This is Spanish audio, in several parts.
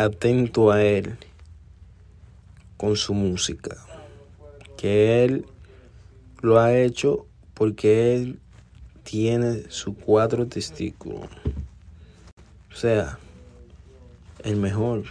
Atento a él con su música. Que él lo ha hecho porque él tiene sus cuatro testículos. O sea, el mejor.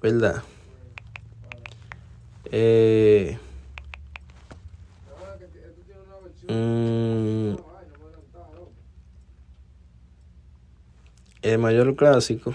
¿Verdad? Eh, mm, el mayor clásico.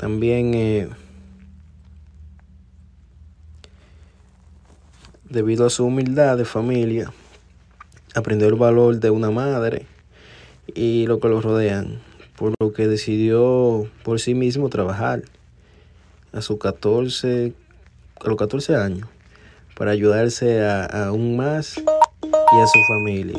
También, eh, debido a su humildad de familia, aprendió el valor de una madre y lo que lo rodean, por lo que decidió por sí mismo trabajar a sus 14, a los 14 años para ayudarse a, a aún más y a su familia.